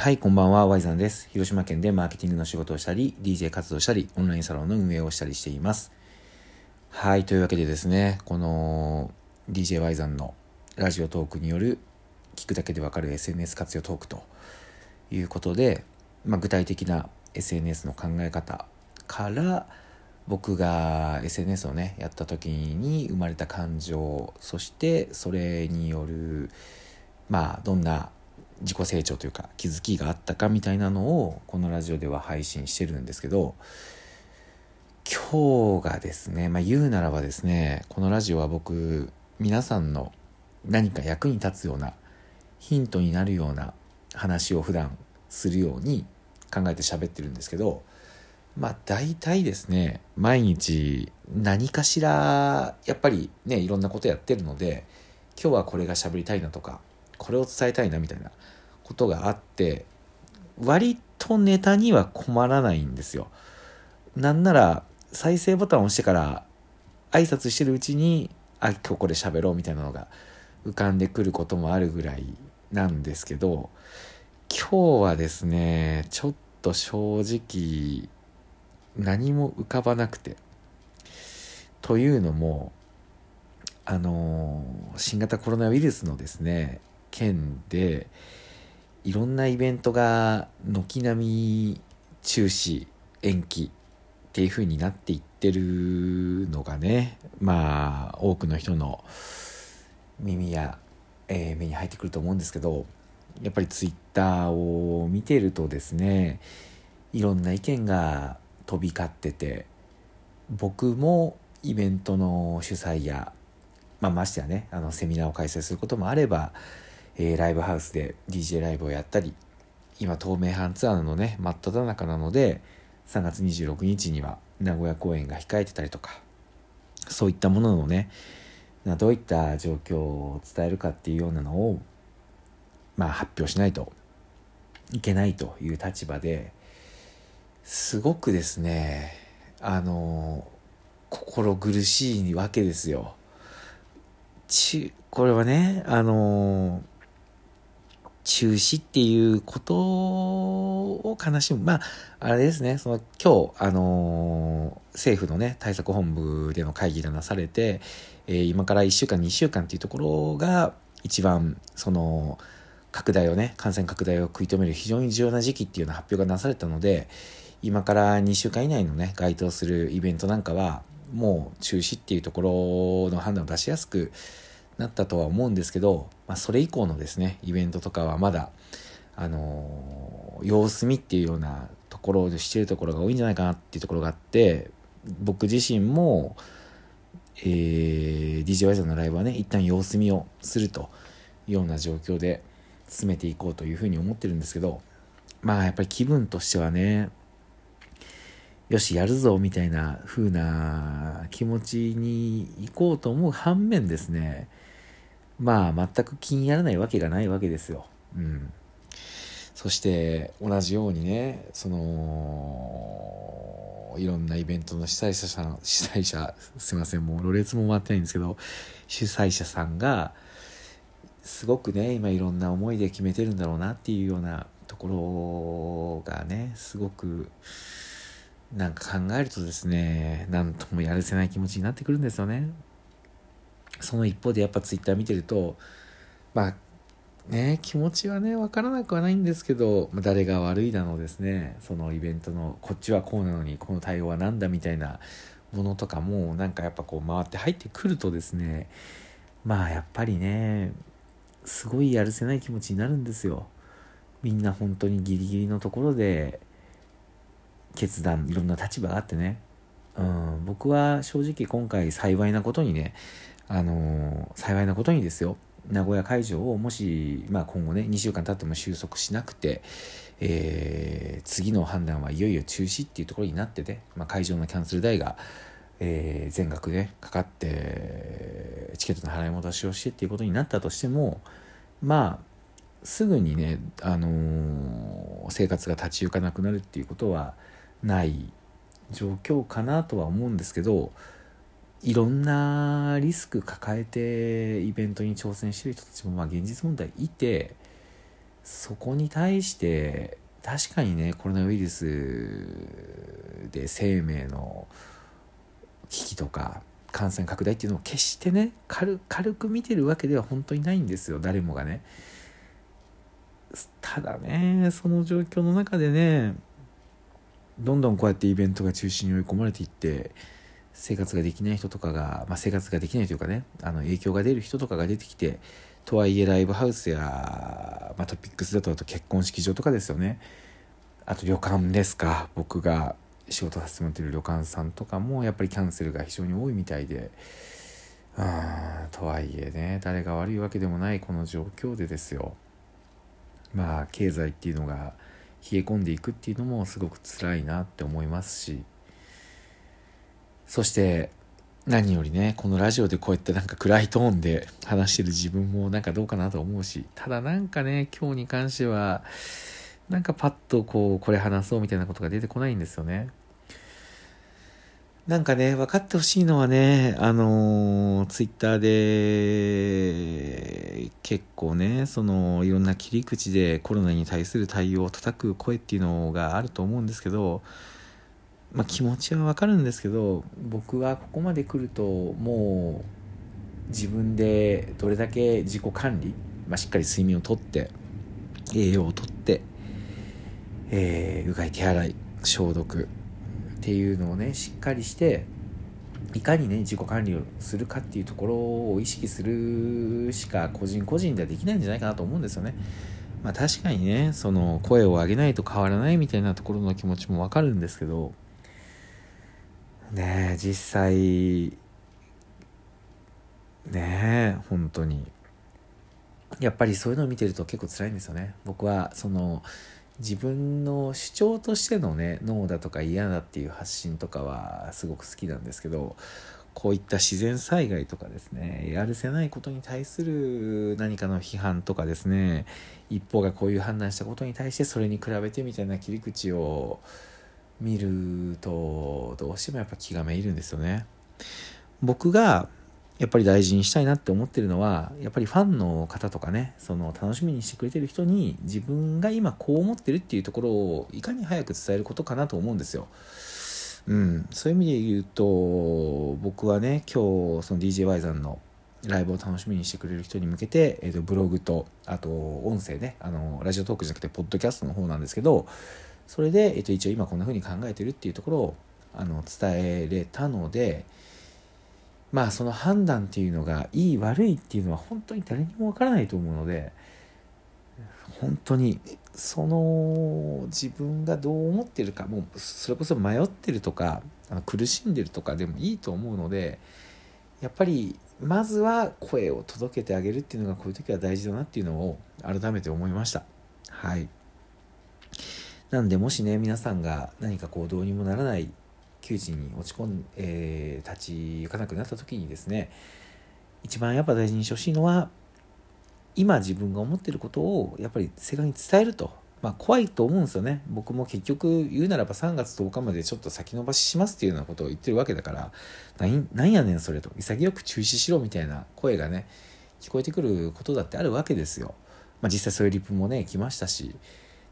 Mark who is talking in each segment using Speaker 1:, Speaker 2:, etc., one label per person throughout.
Speaker 1: はい、こんばんは、ワイザンです。広島県でマーケティングの仕事をしたり、DJ 活動したり、オンラインサロンの運営をしたりしています。はい、というわけでですね、この DJ ワイザンのラジオトークによる聞くだけでわかる SNS 活用トークということで、まあ、具体的な SNS の考え方から僕が SNS をねやった時に生まれた感情そしてそれによるまあどんな自己成長というか気づきがあったかみたいなのをこのラジオでは配信してるんですけど今日がですね、まあ、言うならばですねこのラジオは僕皆さんの何か役に立つようなヒントになるような話を普段するように考えて喋ってるんですけどまあ大体ですね毎日何かしらやっぱりねいろんなことやってるので今日はこれが喋りたいなとかこれを伝えたいなみたいなことがあって割とネタには困らないんですよ。なんなら再生ボタンを押してから挨拶してるうちにあ今日これ喋ろうみたいなのが浮かんでくることもあるぐらいなんですけど今日はですねちょっと正直何も浮かばなくてというのもあの新型コロナウイルスのですね件でいろんなイベントが軒並み中止延期っていう風になっていってるのがねまあ多くの人の耳や、えー目に入ってくると思うんですけどやっぱりツイッターを見てるとですねいろんな意見が飛び交ってて僕もイベントの主催や、まあ、ましてやねあのセミナーを開催することもあれば、えーライブハウスで DJ ライブをやったり今東名阪ツアーのね真っ只中なので3月26日には名古屋公演が控えてたりとかそういったもののねどういった状況を伝えるかっていうようなのをまあ発表しないといけないという立場ですごくですねあの心苦しいわけですよ。ちこれはねあの中止っていうことを悲しむ。まああれですね。その今日あの政府のね対策本部での会議がなされて、えー今から1週間2週間っていうところが一番その拡大をね感染拡大を食い止める非常に重要な時期っていうような発表がなされたので今から2週間以内のね該当するイベントなんかはもう中止っていうところの判断を出しやすくなったとは思うんですけど、まあ、それ以降のですねイベントとかはまだあのー様子見っていうようなところでしてるところが多いんじゃないかなっていうところがあって僕自身も、えー、DJ ワイザーのライブはね一旦様子見をするというような状況で進めていこうというふうに思ってるんですけどまあやっぱり気分としてはねよしやるぞみたいな風な気持ちに行こうと思う反面ですねまあ全く気にならないわけがないわけですよ。うん。そして同じようにねそのいろんなイベントの主催者さん主催者すいませんもうろれつも回ってないんですけど主催者さんがすごくね今いろんな思いで決めてるんだろうなっていうようなところがねすごくなんか考えるとですねなんともやるせない気持ちになってくるんですよね。その一方でやっぱツイッター見てるとまあね気持ちはね分からなくはないんですけど、まあ誰が悪いだのですねそのイベントのこっちはこうなのにこの対応は何だみたいなものとかもなんかやっぱこう回って入ってくるとですねまあやっぱりねすごいやるせない気持ちになるんですよ。みんな本当にギリギリのところで決断いろんな立場があってね、うん、僕は正直今回幸いなことにねあの幸いなことにですよ。名古屋会場をもし、まあ、今後ね2週間経っても収束しなくて、えー次の判断はいよいよ中止っていうところになってて、まあ、会場のキャンセル代が、えー全額でかかってチケットの払い戻しをしてっていうことになったとしてもまあすぐにね、あのー生活が立ち行かなくなるっていうことはない状況かなとは思うんですけどいろんなリスク抱えてイベントに挑戦してる人たちもまあ現実問題いてそこに対して確かにねコロナウイルスで生命の危機とか感染拡大っていうのを決してね軽く見てるわけでは本当にないんですよ誰もがね。ただねその状況の中でねどんどんこうやってイベントが中心に追い込まれていって生活ができない人とかが、まあ、生活ができないというかねあの影響が出る人とかが出てきてとはいえライブハウスや、まあ、トピックスだとあと結婚式場とかですよね。あと旅館ですか。僕が仕事させてもらってる旅館さんとかもやっぱりキャンセルが非常に多いみたいで。うんとはいえね誰が悪いわけでもないこの状況でですよ。まあ経済っていうのが冷え込んでいくっていうのもすごく辛いなって思いますし。そして何よりねこのラジオでこうやってなんか暗いトーンで話してる自分もなんかどうかなと思うしただなんかね今日に関してはなんかパッとこうこれ話そうみたいなことが出てこないんですよね。なんかね、分かってほしいのはね、あの、ツイッターで、結構ね、その、いろんな切り口でコロナに対する対応を叩く声っていうのがあると思うんですけど、まあ気持ちは分かるんですけど、僕はここまで来ると、もう、自分でどれだけ自己管理、まあ、しっかり睡眠をとって、栄養をとって、えー、うがい手洗い、消毒、っていうのをねしっかりしていかにね自己管理をするかっていうところを意識するしか個人個人ではできないんじゃないかなと思うんですよね。まあ確かにねその声を上げないと変わらないみたいなところの気持ちもわかるんですけどねえ実際ねえ本当にやっぱりそういうのを見てると結構辛いんですよね。僕はその自分の主張としてのねノーだとか嫌だっていう発信とかはすごく好きなんですけどこういった自然災害とかですねやるせないことに対する何かの批判とかですね一方がこういう判断したことに対してそれに比べてみたいな切り口を見るとどうしてもやっぱ気がめいるんですよね。僕がやっぱり大事にしたいなって思ってるのはやっぱりファンの方とかねその楽しみにしてくれてる人に自分が今こう思ってるっていうところをいかに早く伝えることかなと思うんですよ。うん、そういう意味で言うと僕はね今日その DJY さんのライブを楽しみにしてくれる人に向けて、えー、とブログとあと音声ねあのラジオトークじゃなくてポッドキャストの方なんですけどそれで、えー、と一応今こんな風に考えてるっていうところをあの伝えれたのでまあその判断っていうのがいい悪いっていうのは本当に誰にもわからないと思うので本当にその自分がどう思ってるかもうそれこそ迷ってるとかあの苦しんでるとかでもいいと思うのでやっぱりまずは声を届けてあげるっていうのがこういう時は大事だなっていうのを改めて思いました。はい。なんでもしね皆さんが何かこうどうにもならない窮地に落ち込ん、えー、立ち行かなくなった時にですね一番やっぱ大事にしてほしいのは今自分が思ってることをやっぱり正確に伝えると。まあ怖いと思うんですよね。僕も結局言うならば3月10日までちょっと先延ばししますっていうようなことを言ってるわけだから、なんやねんそれと。潔く中止しろみたいな声がね、聞こえてくることだってあるわけですよ。まあ実際そういうリプもね、来ましたし。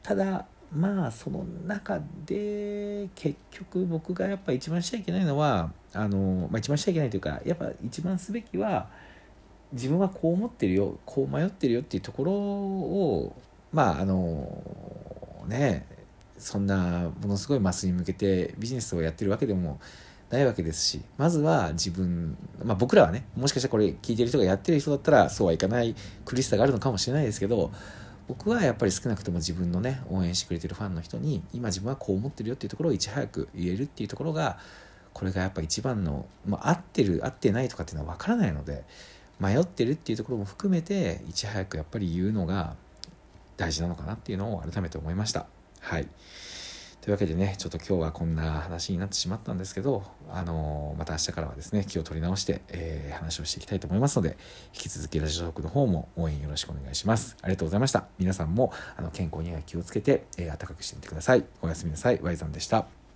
Speaker 1: ただ、まあその中で結局僕がやっぱ一番しちゃいけないのはあの、まあ、一番しちゃいけないというかやっぱ一番すべきは自分はこう思ってるよこう迷ってるよっていうところをまああのねそんなものすごいマスに向けてビジネスをやってるわけでもないわけですしまずは自分、まあ、僕らはねもしかしたらこれ聞いてる人がやってる人だったらそうはいかない苦しさがあるのかもしれないですけど僕はやっぱり少なくとも自分のね応援してくれてるファンの人に今自分はこう思ってるよっていうところをいち早く言えるっていうところがこれがやっぱ一番の、まあ、合ってる合ってないとかっていうのは分からないので迷ってるっていうところも含めていち早くやっぱり言うのが大事なのかなっていうのを改めて思いました。はい。というわけでね、ちょっと今日はこんな話になってしまったんですけど、あのー、また明日からはですね、気を取り直して、えー、話をしていきたいと思いますので、引き続きラジオトークの方も応援よろしくお願いします。ありがとうございました。皆さんもあの健康には気をつけて、えー、暖かくしてみてください。おやすみなさい。Y さんでした。